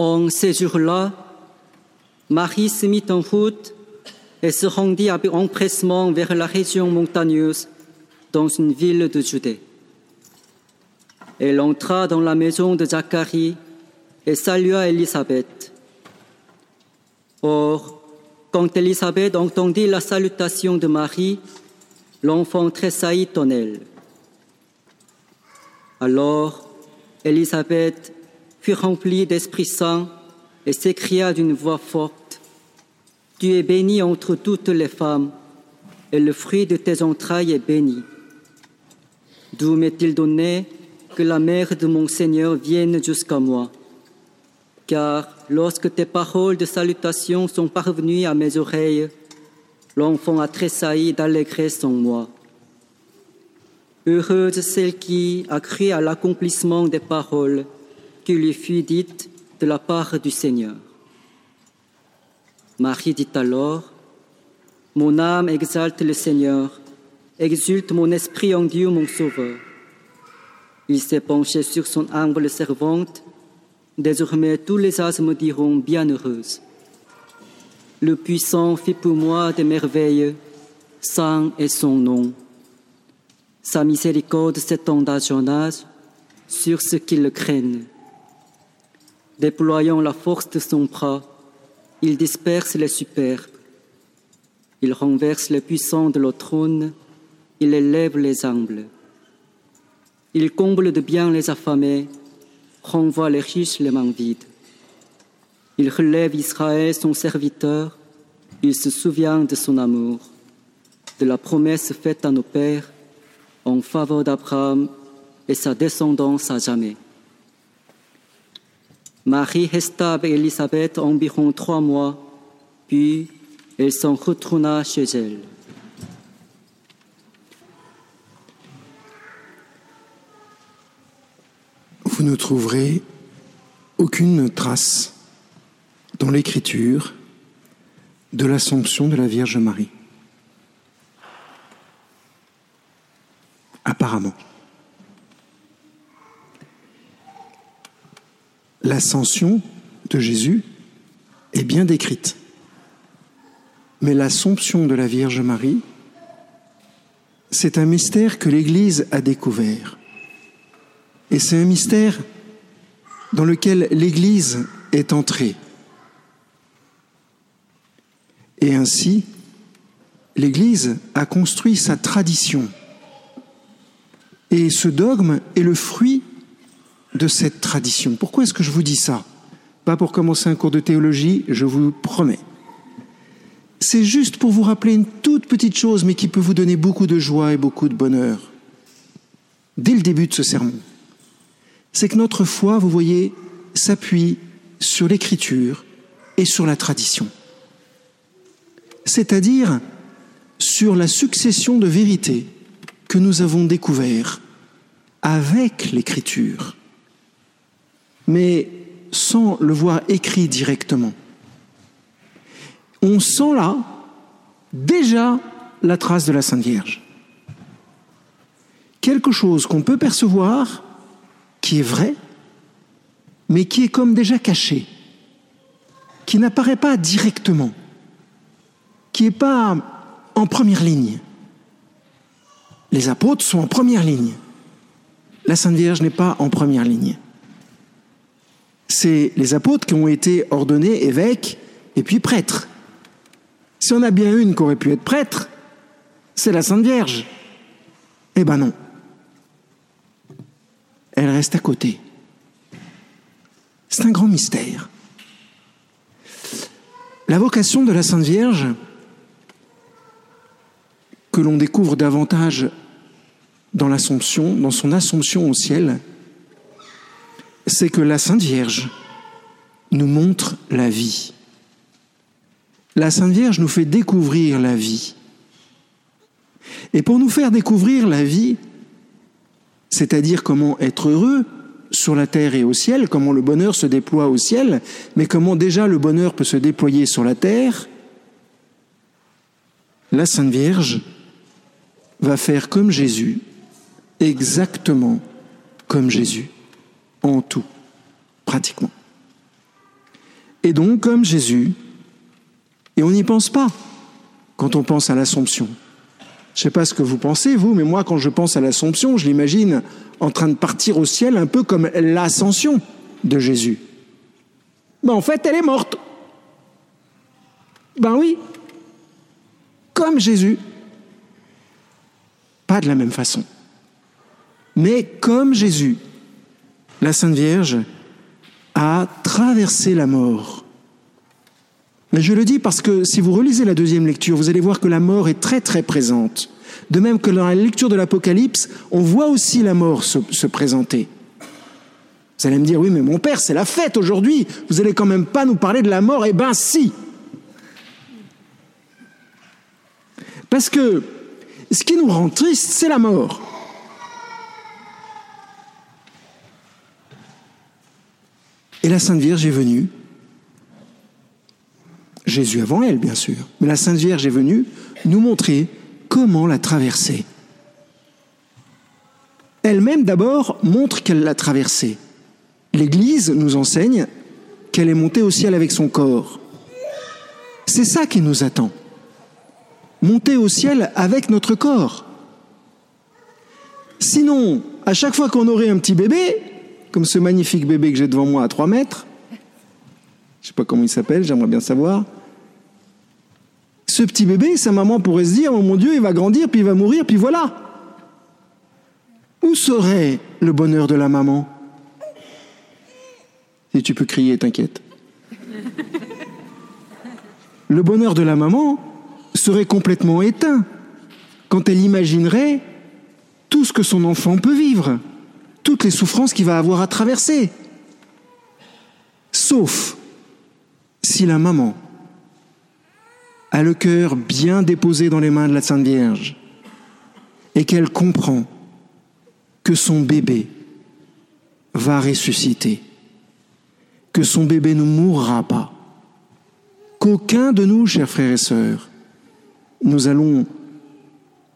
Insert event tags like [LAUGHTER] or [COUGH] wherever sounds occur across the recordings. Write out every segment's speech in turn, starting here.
En ces jours-là, Marie se mit en route et se rendit avec empressement vers la région montagneuse dans une ville de Judée. Elle entra dans la maison de Zacharie et salua Élisabeth. Or, quand Élisabeth entendit la salutation de Marie, l'enfant tressaillit en elle. Alors, Élisabeth fut remplie d'Esprit Saint et s'écria d'une voix forte, Tu es bénie entre toutes les femmes, et le fruit de tes entrailles est béni. D'où m'est-il donné que la mère de mon Seigneur vienne jusqu'à moi? Car lorsque tes paroles de salutation sont parvenues à mes oreilles, l'enfant a tressailli d'allégresse en moi. Heureuse celle qui a cru à l'accomplissement des paroles lui fut dites de la part du Seigneur. Marie dit alors, Mon âme exalte le Seigneur, exulte mon esprit en Dieu mon Sauveur. Il s'est penché sur son humble servante, désormais tous les asmes diront bienheureuse. Le puissant fit pour moi des merveilles, saint est son nom. Sa miséricorde s'étend en âge sur ceux qui le craignent. Déployant la force de son bras, il disperse les superbes. Il renverse les puissants de leur trône, il élève les humbles. Il comble de bien les affamés, renvoie les riches les mains vides. Il relève Israël, son serviteur, il se souvient de son amour, de la promesse faite à nos pères en faveur d'Abraham et sa descendance à jamais. Marie resta avec Élisabeth environ trois mois, puis elle s'en retourna chez elle. Vous ne trouverez aucune trace dans l'Écriture de l'Assomption de la Vierge Marie. apparemment. L'ascension de Jésus est bien décrite, mais l'assomption de la Vierge Marie, c'est un mystère que l'Église a découvert. Et c'est un mystère dans lequel l'Église est entrée. Et ainsi, l'Église a construit sa tradition et ce dogme est le fruit de cette tradition. Pourquoi est-ce que je vous dis ça? Pas pour commencer un cours de théologie, je vous promets. C'est juste pour vous rappeler une toute petite chose, mais qui peut vous donner beaucoup de joie et beaucoup de bonheur. Dès le début de ce sermon, c'est que notre foi, vous voyez, s'appuie sur l'écriture et sur la tradition. C'est-à-dire sur la succession de vérités que nous avons découvert avec l'écriture, mais sans le voir écrit directement. On sent là déjà la trace de la Sainte Vierge. Quelque chose qu'on peut percevoir, qui est vrai, mais qui est comme déjà caché, qui n'apparaît pas directement, qui n'est pas en première ligne. Les apôtres sont en première ligne. La Sainte Vierge n'est pas en première ligne. C'est les apôtres qui ont été ordonnés évêques et puis prêtres. Si on a bien une qui aurait pu être prêtre, c'est la Sainte Vierge. Eh ben non. Elle reste à côté. C'est un grand mystère. La vocation de la Sainte Vierge, que l'on découvre davantage dans l'Assomption, dans son Assomption au ciel, c'est que la Sainte Vierge nous montre la vie. La Sainte Vierge nous fait découvrir la vie. Et pour nous faire découvrir la vie, c'est-à-dire comment être heureux sur la terre et au ciel, comment le bonheur se déploie au ciel, mais comment déjà le bonheur peut se déployer sur la terre, la Sainte Vierge va faire comme Jésus, exactement comme Jésus, en tout, pratiquement. Et donc, comme Jésus, et on n'y pense pas quand on pense à l'Assomption. Je ne sais pas ce que vous pensez, vous, mais moi, quand je pense à l'Assomption, je l'imagine en train de partir au ciel, un peu comme l'ascension de Jésus. Mais en fait, elle est morte. Ben oui, comme Jésus. Pas de la même façon. Mais comme Jésus, la Sainte Vierge a traversé la mort. Mais je le dis parce que si vous relisez la deuxième lecture, vous allez voir que la mort est très très présente. De même que dans la lecture de l'Apocalypse, on voit aussi la mort se, se, présenter. Vous allez me dire, oui, mais mon père, c'est la fête aujourd'hui. Vous allez quand même pas nous parler de la mort Eh ben si Parce que ce qui nous rend triste, c'est la mort. Et la Sainte Vierge est venue, Jésus avant elle, bien sûr, mais la Sainte Vierge est venue nous montrer comment la traverser. Elle-même d'abord montre qu'elle l'a traversée. L'Église nous enseigne qu'elle est montée au ciel avec son corps. C'est ça qui nous attend. Monter au ciel avec notre corps. Sinon, à chaque fois qu'on aurait un petit bébé, comme ce magnifique bébé que j'ai devant moi à 3 mètres. Je ne sais pas comment il s'appelle, j'aimerais bien savoir. Ce petit bébé, sa maman pourrait se dire, oh mon Dieu, il va grandir, puis il va mourir, puis voilà. Où serait le bonheur de la maman? Si tu peux crier, t'inquiète. Le bonheur de la maman serait complètement éteint quand elle imaginerait tout ce que son enfant peut vivre toutes les souffrances qu'il va avoir à traverser. Sauf si la maman a le cœur bien déposé dans les mains de la Sainte Vierge et qu'elle comprend que son bébé va ressusciter, que son bébé ne mourra pas, qu'aucun de nous, chers frères et sœurs, nous allons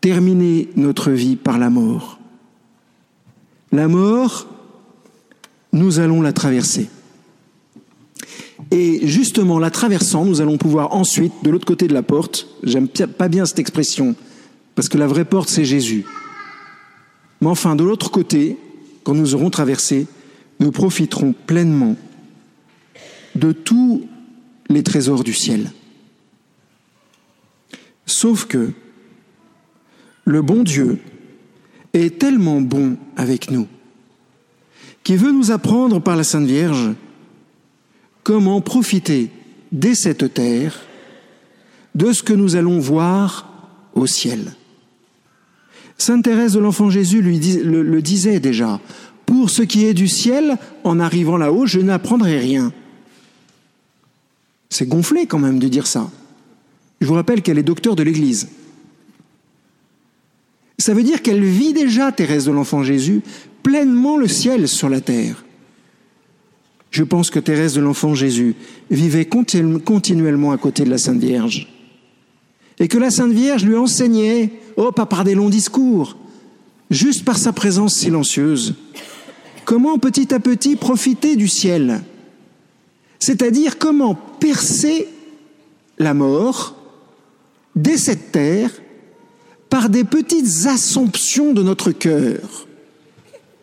terminer notre vie par la mort. La mort, nous allons la traverser. Et justement, la traversant, nous allons pouvoir ensuite, de l'autre côté de la porte, j'aime pas bien cette expression, parce que la vraie porte, c'est Jésus. Mais enfin, de l'autre côté, quand nous aurons traversé, nous profiterons pleinement de tous les trésors du ciel. Sauf que le bon Dieu, est tellement bon avec nous, qui veut nous apprendre par la Sainte Vierge comment profiter dès cette terre de ce que nous allons voir au ciel. Sainte Thérèse de l'Enfant Jésus lui le, le disait déjà, pour ce qui est du ciel, en arrivant là-haut, je n'apprendrai rien. C'est gonflé quand même de dire ça. Je vous rappelle qu'elle est docteur de l'Église. Ça veut dire qu'elle vit déjà, Thérèse de l'Enfant Jésus, pleinement le ciel sur la terre. Je pense que Thérèse de l'Enfant Jésus vivait continuellement à côté de la Sainte Vierge. Et que la Sainte Vierge lui enseignait, oh, pas par des longs discours, juste par sa présence silencieuse, comment petit à petit profiter du ciel. C'est-à-dire comment percer la mort dès cette terre par des petites assomptions de notre cœur.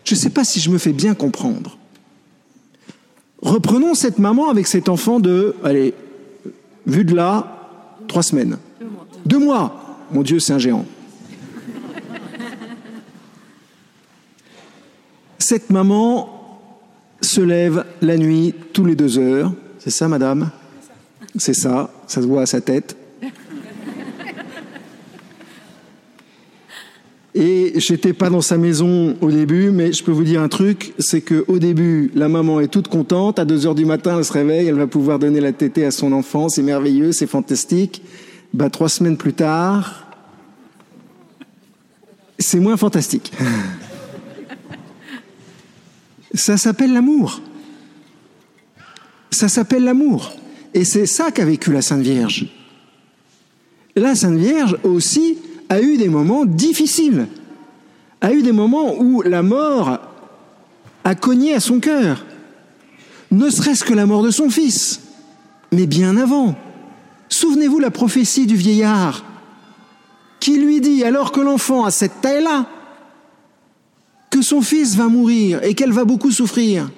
Je ne sais pas si je me fais bien comprendre. Reprenons cette maman avec cet enfant de, allez, vu de là, trois semaines. Deux mois. Mon Dieu, c'est un géant. Cette maman se lève la nuit tous les deux heures. C'est ça, madame? C'est ça, ça se voit à sa tête. Et j'étais pas dans sa maison au début, mais je peux vous dire un truc, c'est que au début, la maman est toute contente. À 2 heures du matin, elle se réveille, elle va pouvoir donner la tétée à son enfant. C'est merveilleux, c'est fantastique. Bah, trois semaines plus tard, c'est moins fantastique. [LAUGHS] Ça s'appelle l'amour. Ça s'appelle l'amour. Et c'est ça qu'a vécu la Sainte Vierge. La Sainte Vierge aussi, a eu des moments difficiles, a eu des moments où la mort a cogné à son cœur, ne serait-ce que la mort de son fils. mais bien avant. Souvenez-vous la prophétie du vieillard qui lui dit, alors que l'enfant a cette taille-là, que son fils va mourir et qu'elle va beaucoup souffrir.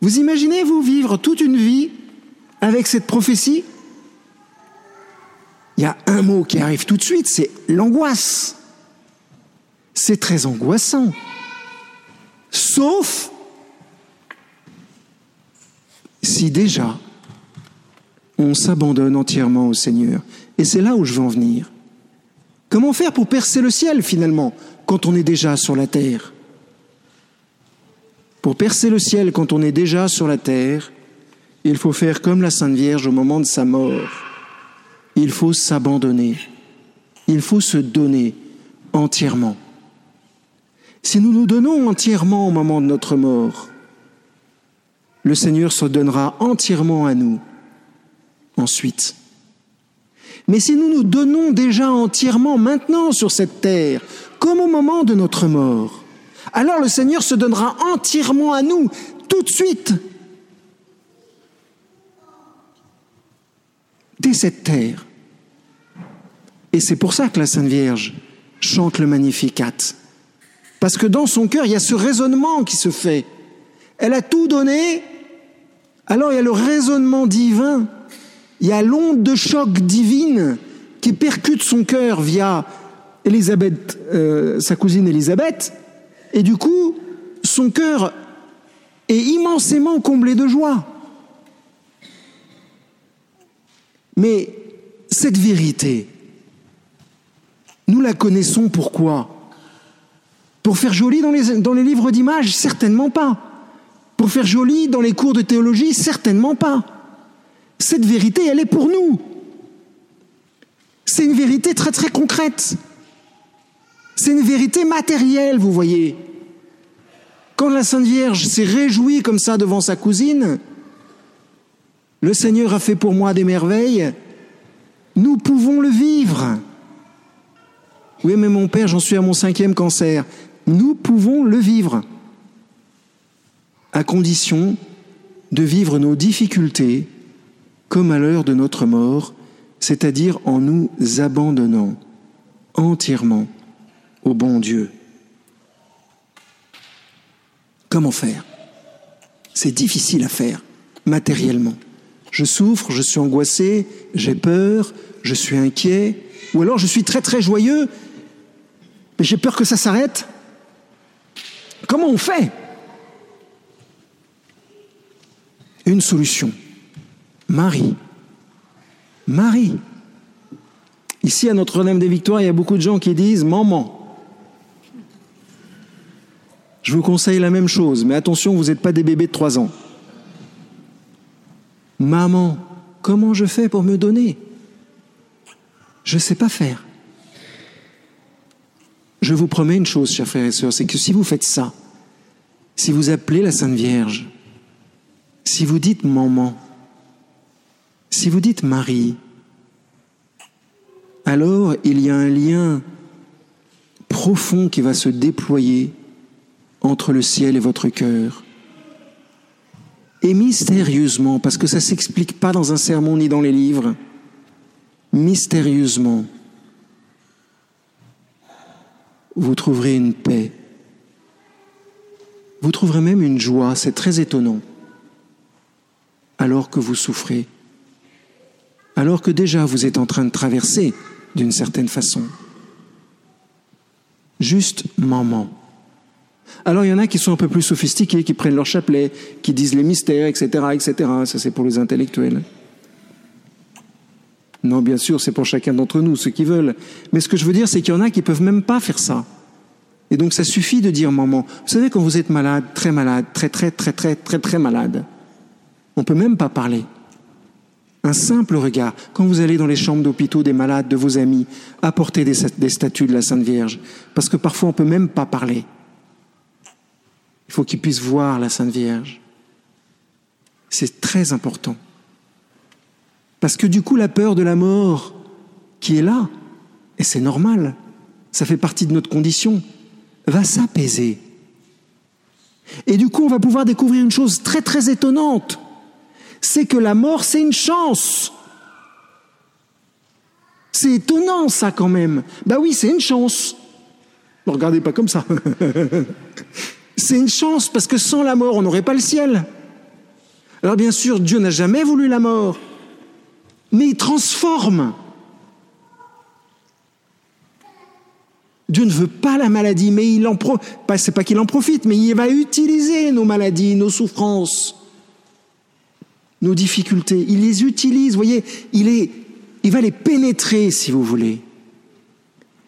Vous imaginez, vous, vivre toute une vie avec cette prophétie Il y a un mot qui arrive tout de suite, c'est l'angoisse. C'est très angoissant. Sauf si déjà on s'abandonne entièrement au Seigneur. Et c'est là où je veux en venir. Comment faire pour percer le ciel finalement quand on est déjà sur la terre? Pour percer le ciel quand on est déjà sur la terre, il faut faire comme la Sainte Vierge au moment de sa mort. Il faut s'abandonner. Il faut se donner entièrement. Si nous nous donnons entièrement au moment de notre mort, le Seigneur se donnera entièrement à nous ensuite. Mais si nous nous donnons déjà entièrement maintenant sur cette terre, comme au moment de notre mort, alors le Seigneur se donnera entièrement à nous tout de suite. Dès cette terre. Et c'est pour ça que la Sainte Vierge chante le Magnificat. Parce que dans son cœur, il y a ce raisonnement qui se fait. Elle a tout donné, alors il y a le raisonnement divin il y a l'onde de choc divine qui percute son cœur via Elisabeth, euh, sa cousine Elisabeth, et du coup, son cœur est immensément comblé de joie. Mais cette vérité, nous la connaissons pourquoi? Pour faire joli dans les, livres d'images Certainement pas. Pour faire joli dans les cours de théologie Certainement pas. Cette vérité, elle est pour nous. C'est une vérité très très concrète. C'est une vérité matérielle, vous voyez. Quand la Sainte Vierge s'est réjouie comme ça devant sa cousine, le Seigneur a fait pour moi des merveilles, nous pouvons le vivre. Oui, mais mon Père, j'en suis à mon cinquième cancer. Nous pouvons le vivre, à condition de vivre nos difficultés comme à l'heure de notre mort, c'est-à-dire en nous abandonnant entièrement au bon Dieu. Comment faire? C'est difficile à faire, matériellement. Je souffre, je suis angoissé, j'ai peur, je suis inquiet, ou alors je suis très très joyeux, mais j'ai peur que ça s'arrête. Comment on fait? Une solution. Marie. Marie. Ici, à Notre-Dame des Victoires, il y a beaucoup de gens qui disent Maman. Je vous conseille la même chose, mais attention, vous n'êtes pas des bébés de 3 ans. Maman, comment je fais pour me donner? Je ne sais pas faire. Je vous promets une chose, chers frères et sœurs, c'est que si vous faites ça, si vous appelez la Sainte Vierge, si vous dites maman, si vous dites Marie, alors il y a un lien profond qui va se déployer entre le ciel et votre cœur. Et mystérieusement, parce que ça ne s'explique pas dans un sermon ni dans les livres, mystérieusement, vous trouverez une paix. Vous trouverez même une joie, c'est très étonnant, alors que vous souffrez alors que déjà vous êtes en train de traverser d'une certaine façon. Juste maman. Alors il y en a qui sont un peu plus sophistiqués, qui prennent leur chapelet, qui disent les mystères, etc., etc. Ça c'est pour les intellectuels. Non, bien sûr, c'est pour chacun d'entre nous, ceux qui veulent. Mais ce que je veux dire, c'est qu'il y en a qui peuvent même pas faire ça. Et donc ça suffit de dire maman. Vous savez, quand vous êtes malade, très malade, très très très très très très malade, on peut même pas parler. Un simple regard. Quand vous allez dans les chambres d'hôpitaux des malades, de vos amis, apportez des, statues de la Sainte Vierge. Parce que parfois on ne peut même pas parler. Il faut qu'ils puissent voir la Sainte Vierge. C'est très important. Parce que du coup, la peur de la mort qui est là, et c'est normal, ça fait partie de notre condition, va s'apaiser. Et du coup, on va pouvoir découvrir une chose très très étonnante c'est que la mort, c'est une chance. C'est étonnant ça quand même. Bah oui, c'est une chance. Ne regardez pas comme ça. [LAUGHS] c'est une chance parce que sans la mort, on n'aurait pas le ciel. Alors bien sûr, Dieu n'a jamais voulu la mort, mais il transforme. Dieu ne veut pas la maladie, mais il en profite. C'est pas qu'il en profite, mais il va utiliser nos maladies, nos souffrances, nos difficultés. Il les utilise, vous voyez, il, est, il va les pénétrer, si vous voulez.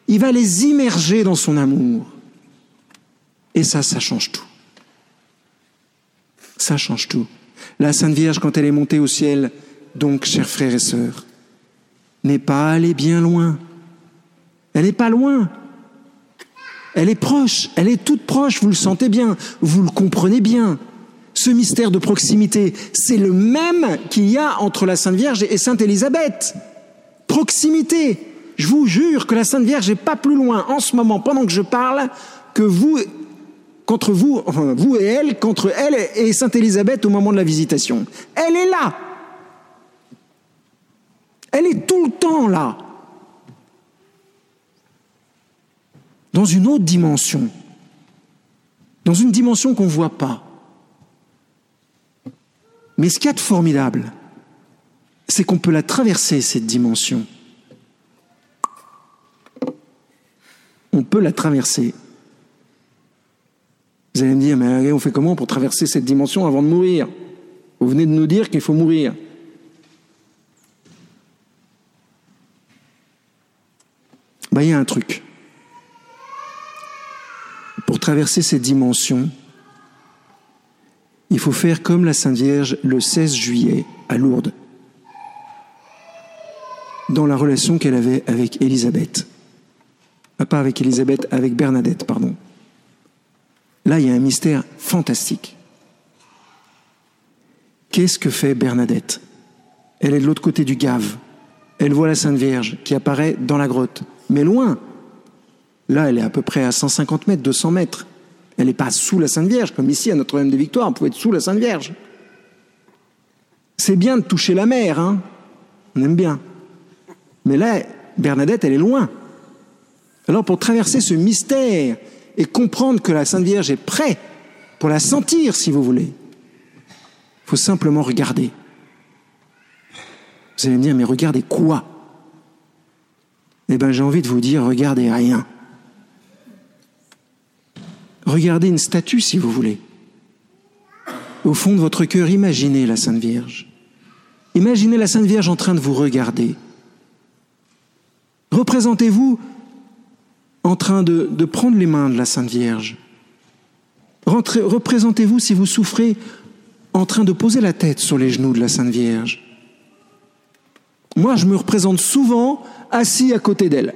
Il va les immerger dans son amour. Et ça, ça change tout. Ça change tout. La Sainte Vierge, quand elle est montée au ciel, donc, chers frères et sœurs, n'est pas allée bien loin. Elle n'est pas loin. Elle est proche, elle est toute proche, vous le sentez bien, vous le comprenez bien. Ce mystère de proximité, c'est le même qu'il y a entre la Sainte Vierge et Sainte Élisabeth. Proximité. Je vous jure que la Sainte Vierge n'est pas plus loin en ce moment, pendant que je parle, que vous, contre vous, vous et elle, contre elle et Sainte Élisabeth au moment de la visitation. Elle est là. Elle est tout le temps là. dans une autre dimension, dans une dimension qu'on ne voit pas. Mais ce qu'il y a de formidable, c'est qu'on peut la traverser, cette dimension. On peut la traverser. Vous allez me dire, mais on fait comment pour traverser cette dimension avant de mourir? Vous venez de nous dire qu'il faut mourir. Ben, y a un truc traverser cette dimension, il faut faire comme la Sainte Vierge le 16 juillet à Lourdes, dans la relation qu'elle avait avec Élisabeth. Ah, pas avec Élisabeth, avec Bernadette, pardon. Là, il y a un mystère fantastique. Qu'est-ce que fait Bernadette? Elle est de l'autre côté du Gave. Elle voit la Sainte Vierge qui apparaît dans la grotte, mais loin, Là, elle est à peu près à 150 mètres, 200 mètres. Elle n'est pas sous la Sainte Vierge, comme ici à Notre-Dame de Victoire, on pouvait être sous la Sainte Vierge. C'est bien de toucher la mer, hein on aime bien. Mais là, Bernadette, elle est loin. Alors pour traverser ce mystère et comprendre que la Sainte Vierge est prête pour la sentir, si vous voulez, il faut simplement regarder. Vous allez me dire, mais regardez quoi? Eh bien, j'ai envie de vous dire, regardez rien. Regardez une statue si vous voulez. Au fond de votre cœur, imaginez la Sainte Vierge. Imaginez la Sainte Vierge en train de vous regarder. Représentez-vous en train de, prendre les mains de la Sainte Vierge. Représentez-vous si vous souffrez en train de poser la tête sur les genoux de la Sainte Vierge. Moi, je me représente souvent assis à côté d'elle.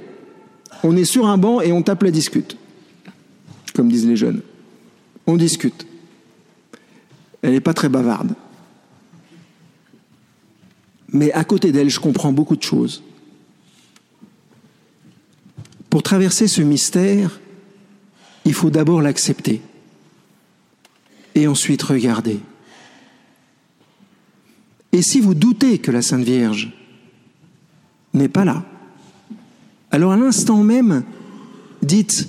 On est sur un banc et on tape la discute comme disent les jeunes. On discute. Elle n'est pas très bavarde. Mais à côté d'elle, je comprends beaucoup de choses. Pour traverser ce mystère, il faut d'abord l'accepter et ensuite regarder. Et si vous doutez que la Sainte Vierge n'est pas là, alors à l'instant même, dites,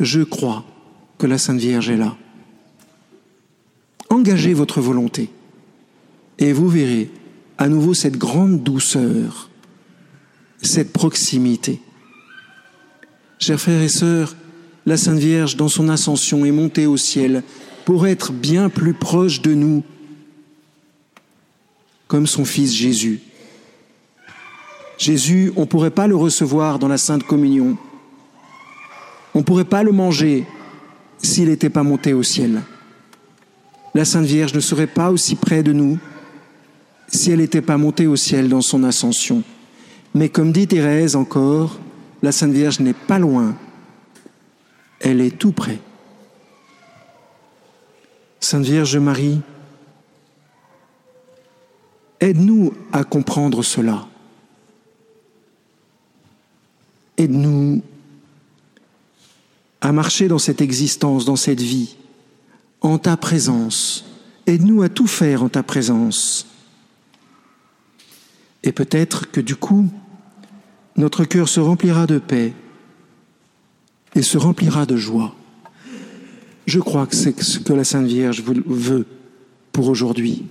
je crois que la Sainte Vierge est là. Engagez votre volonté et vous verrez à nouveau cette grande douceur, cette proximité. Chers frères et sœurs, la Sainte Vierge, dans son ascension, est montée au ciel pour être bien plus proche de nous, comme son Fils Jésus. Jésus, on ne pourrait pas le recevoir dans la Sainte Communion. On ne pourrait pas le manger s'il n'était pas monté au ciel. La Sainte Vierge ne serait pas aussi près de nous si elle n'était pas montée au ciel dans son ascension. Mais comme dit Thérèse encore, la Sainte Vierge n'est pas loin, elle est tout près. Sainte Vierge Marie, aide-nous à comprendre cela. Aide-nous à marcher dans cette existence, dans cette vie, en ta présence. Aide-nous à tout faire en ta présence. Et peut-être que du coup, notre cœur se remplira de paix et se remplira de joie. Je crois que c'est ce que la Sainte Vierge veut pour aujourd'hui.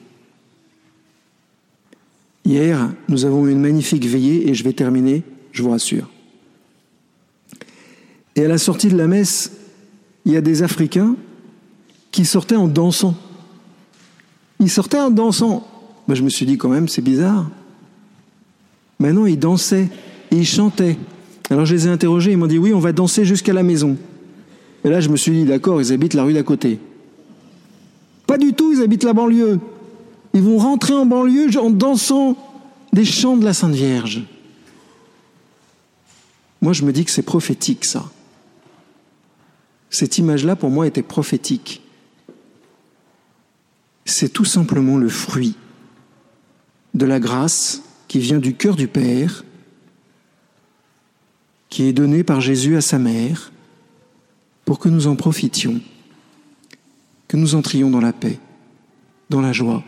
Hier, nous avons eu une magnifique veillée et je vais terminer, je vous rassure. Et à la sortie de la messe, il y a des Africains qui sortaient en dansant. Ils sortaient en dansant. Je me suis dit quand même, c'est bizarre. Maintenant, ils dansaient et ils chantaient. Alors je les ai interrogés, ils m'ont dit oui, on va danser jusqu'à la maison. Et là, je me suis dit, d'accord, ils habitent la rue d'à côté. Pas du tout, ils habitent la banlieue. Ils vont rentrer en banlieue en dansant des chants de la Sainte Vierge. Moi, je me dis que c'est prophétique, ça. Cette image-là, pour moi, était prophétique. C'est tout simplement le fruit de la grâce qui vient du cœur du Père, qui est donné par Jésus à sa mère, pour que nous en profitions, que nous entrions dans la paix, dans la joie,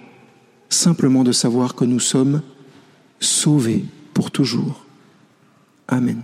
simplement de savoir que nous sommes sauvés pour toujours. Amen.